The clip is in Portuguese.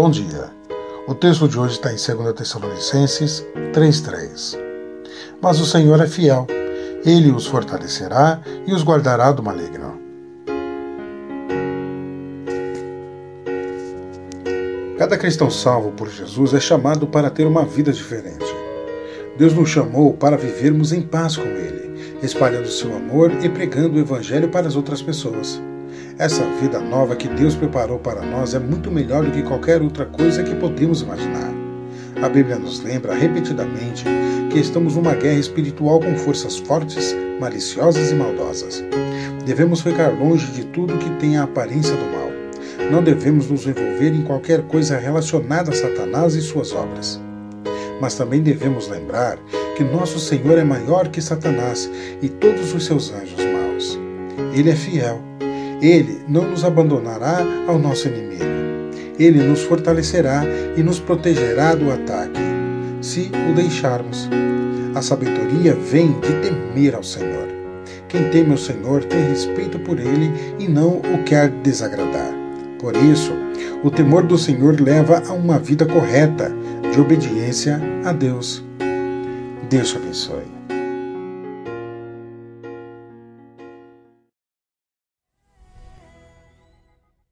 Bom dia. O texto de hoje está em 2 Tessalonicenses 3,3. Mas o Senhor é fiel, ele os fortalecerá e os guardará do maligno. Cada cristão salvo por Jesus é chamado para ter uma vida diferente. Deus nos chamou para vivermos em paz com Ele, espalhando seu amor e pregando o Evangelho para as outras pessoas. Essa vida nova que Deus preparou para nós é muito melhor do que qualquer outra coisa que podemos imaginar. A Bíblia nos lembra repetidamente que estamos numa guerra espiritual com forças fortes, maliciosas e maldosas. Devemos ficar longe de tudo que tenha a aparência do mal. Não devemos nos envolver em qualquer coisa relacionada a Satanás e suas obras. Mas também devemos lembrar que nosso Senhor é maior que Satanás e todos os seus anjos maus. Ele é fiel ele não nos abandonará ao nosso inimigo. Ele nos fortalecerá e nos protegerá do ataque, se o deixarmos. A sabedoria vem de temer ao Senhor. Quem teme ao Senhor tem respeito por ele e não o quer desagradar. Por isso, o temor do Senhor leva a uma vida correta, de obediência a Deus. Deus te abençoe.